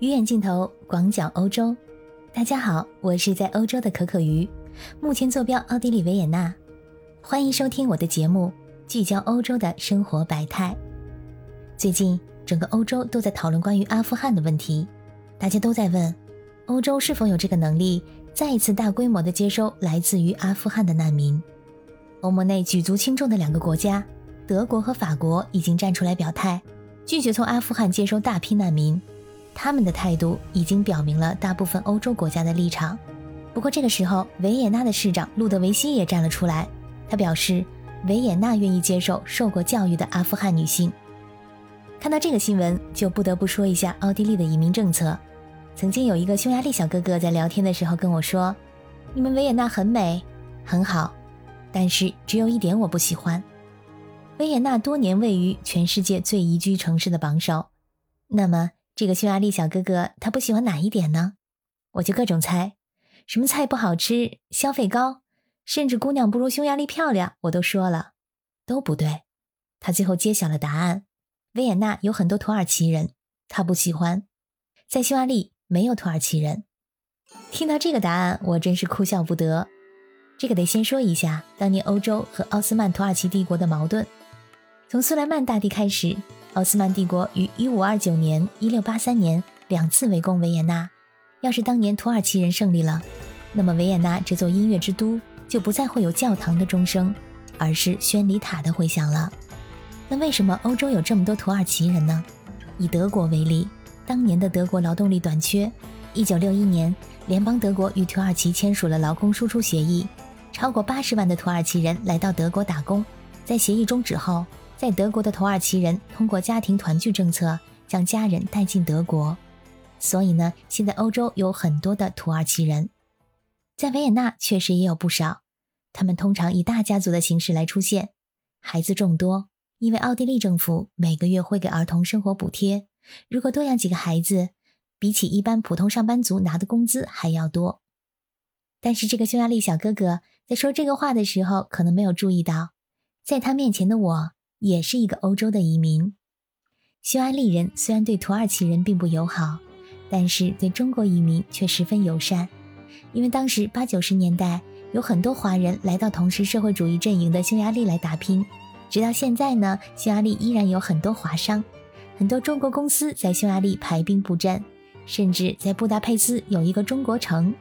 鱼眼镜头广角欧洲，大家好，我是在欧洲的可可鱼，目前坐标奥地利维也纳，欢迎收听我的节目，聚焦欧洲的生活百态。最近整个欧洲都在讨论关于阿富汗的问题，大家都在问，欧洲是否有这个能力再一次大规模的接收来自于阿富汗的难民？欧盟内举足轻重的两个国家，德国和法国已经站出来表态，拒绝从阿富汗接收大批难民。他们的态度已经表明了大部分欧洲国家的立场。不过这个时候，维也纳的市长路德维希也站了出来，他表示，维也纳愿意接受受过教育的阿富汗女性。看到这个新闻，就不得不说一下奥地利的移民政策。曾经有一个匈牙利小哥哥在聊天的时候跟我说：“你们维也纳很美，很好，但是只有一点我不喜欢。维也纳多年位于全世界最宜居城市的榜首，那么。”这个匈牙利小哥哥他不喜欢哪一点呢？我就各种猜，什么菜不好吃，消费高，甚至姑娘不如匈牙利漂亮，我都说了，都不对。他最后揭晓了答案：维也纳有很多土耳其人，他不喜欢。在匈牙利没有土耳其人。听到这个答案，我真是哭笑不得。这个得先说一下当年欧洲和奥斯曼土耳其帝国的矛盾，从苏莱曼大帝开始。奥斯曼帝国于1529年、1683年两次围攻维也纳。要是当年土耳其人胜利了，那么维也纳这座音乐之都就不再会有教堂的钟声，而是宣礼塔的回响了。那为什么欧洲有这么多土耳其人呢？以德国为例，当年的德国劳动力短缺。1961年，联邦德国与土耳其签署了劳工输出协议，超过80万的土耳其人来到德国打工。在协议终止后。在德国的土耳其人通过家庭团聚政策将家人带进德国，所以呢，现在欧洲有很多的土耳其人，在维也纳确实也有不少。他们通常以大家族的形式来出现，孩子众多，因为奥地利政府每个月会给儿童生活补贴，如果多养几个孩子，比起一般普通上班族拿的工资还要多。但是这个匈牙利小哥哥在说这个话的时候，可能没有注意到，在他面前的我。也是一个欧洲的移民，匈牙利人虽然对土耳其人并不友好，但是对中国移民却十分友善。因为当时八九十年代有很多华人来到同时社会主义阵营的匈牙利来打拼，直到现在呢，匈牙利依然有很多华商，很多中国公司在匈牙利排兵布阵，甚至在布达佩斯有一个中国城，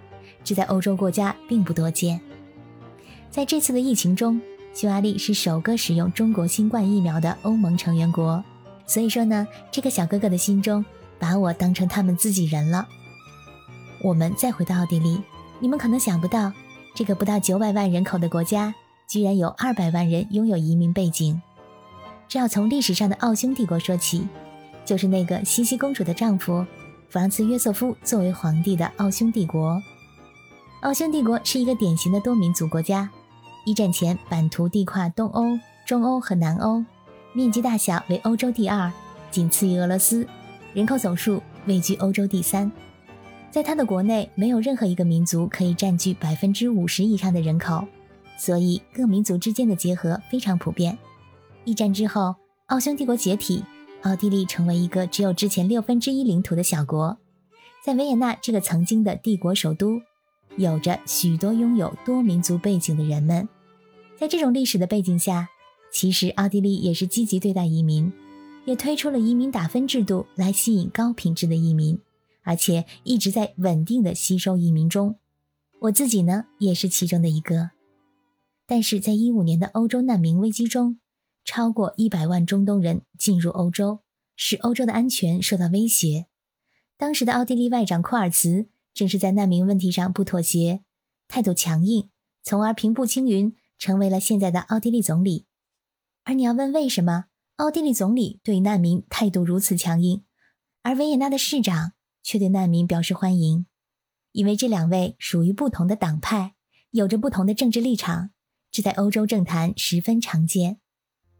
这在欧洲国家并不多见。在这次的疫情中。匈牙利是首个使用中国新冠疫苗的欧盟成员国，所以说呢，这个小哥哥的心中把我当成他们自己人了。我们再回到奥地利，你们可能想不到，这个不到九百万人口的国家，居然有二百万人拥有移民背景。这要从历史上的奥匈帝国说起，就是那个茜茜公主的丈夫弗朗茨约瑟夫作为皇帝的奥匈帝国。奥匈帝国是一个典型的多民族国家。一战前，版图地跨东欧、中欧和南欧，面积大小为欧洲第二，仅次于俄罗斯，人口总数位居欧洲第三。在他的国内，没有任何一个民族可以占据百分之五十以上的人口，所以各民族之间的结合非常普遍。一战之后，奥匈帝国解体，奥地利成为一个只有之前六分之一领土的小国。在维也纳这个曾经的帝国首都，有着许多拥有多民族背景的人们。在这种历史的背景下，其实奥地利也是积极对待移民，也推出了移民打分制度来吸引高品质的移民，而且一直在稳定的吸收移民中。我自己呢也是其中的一个。但是在一五年的欧洲难民危机中，超过一百万中东人进入欧洲，使欧洲的安全受到威胁。当时的奥地利外长库尔茨正是在难民问题上不妥协，态度强硬，从而平步青云。成为了现在的奥地利总理，而你要问为什么奥地利总理对难民态度如此强硬，而维也纳的市长却对难民表示欢迎？因为这两位属于不同的党派，有着不同的政治立场，这在欧洲政坛十分常见。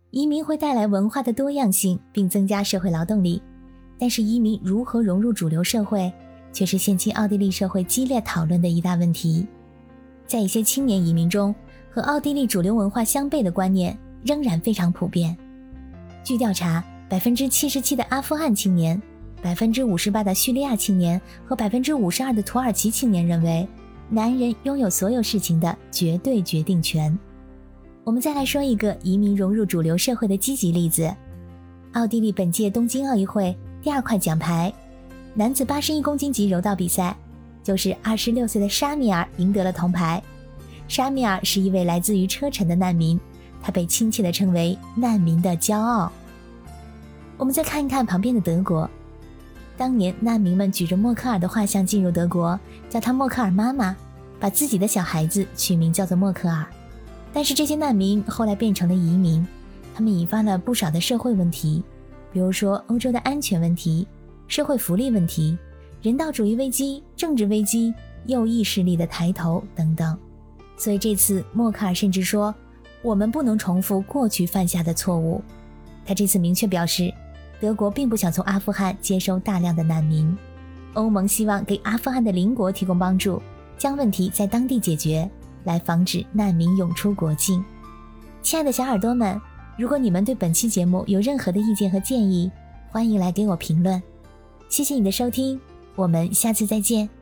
移民会带来文化的多样性，并增加社会劳动力，但是移民如何融入主流社会，却是现今奥地利社会激烈讨论的一大问题。在一些青年移民中，和奥地利主流文化相悖的观念仍然非常普遍。据调查，百分之七十七的阿富汗青年百分之五十八的叙利亚青年和百分之五十二的土耳其青年认为，男人拥有所有事情的绝对决定权。我们再来说一个移民融入主流社会的积极例子：奥地利本届东京奥运会第二块奖牌，男子八十一公斤级柔道比赛，就是二十六岁的沙米尔赢得了铜牌。沙米尔是一位来自于车臣的难民，他被亲切地称为“难民的骄傲”。我们再看一看旁边的德国，当年难民们举着默克尔的画像进入德国，叫他默克尔妈妈，把自己的小孩子取名叫做默克尔。但是这些难民后来变成了移民，他们引发了不少的社会问题，比如说欧洲的安全问题、社会福利问题、人道主义危机、政治危机、右翼势力的抬头等等。所以这次默克尔甚至说：“我们不能重复过去犯下的错误。”他这次明确表示，德国并不想从阿富汗接收大量的难民，欧盟希望给阿富汗的邻国提供帮助，将问题在当地解决。来防止难民涌出国境。亲爱的小耳朵们，如果你们对本期节目有任何的意见和建议，欢迎来给我评论。谢谢你的收听，我们下次再见。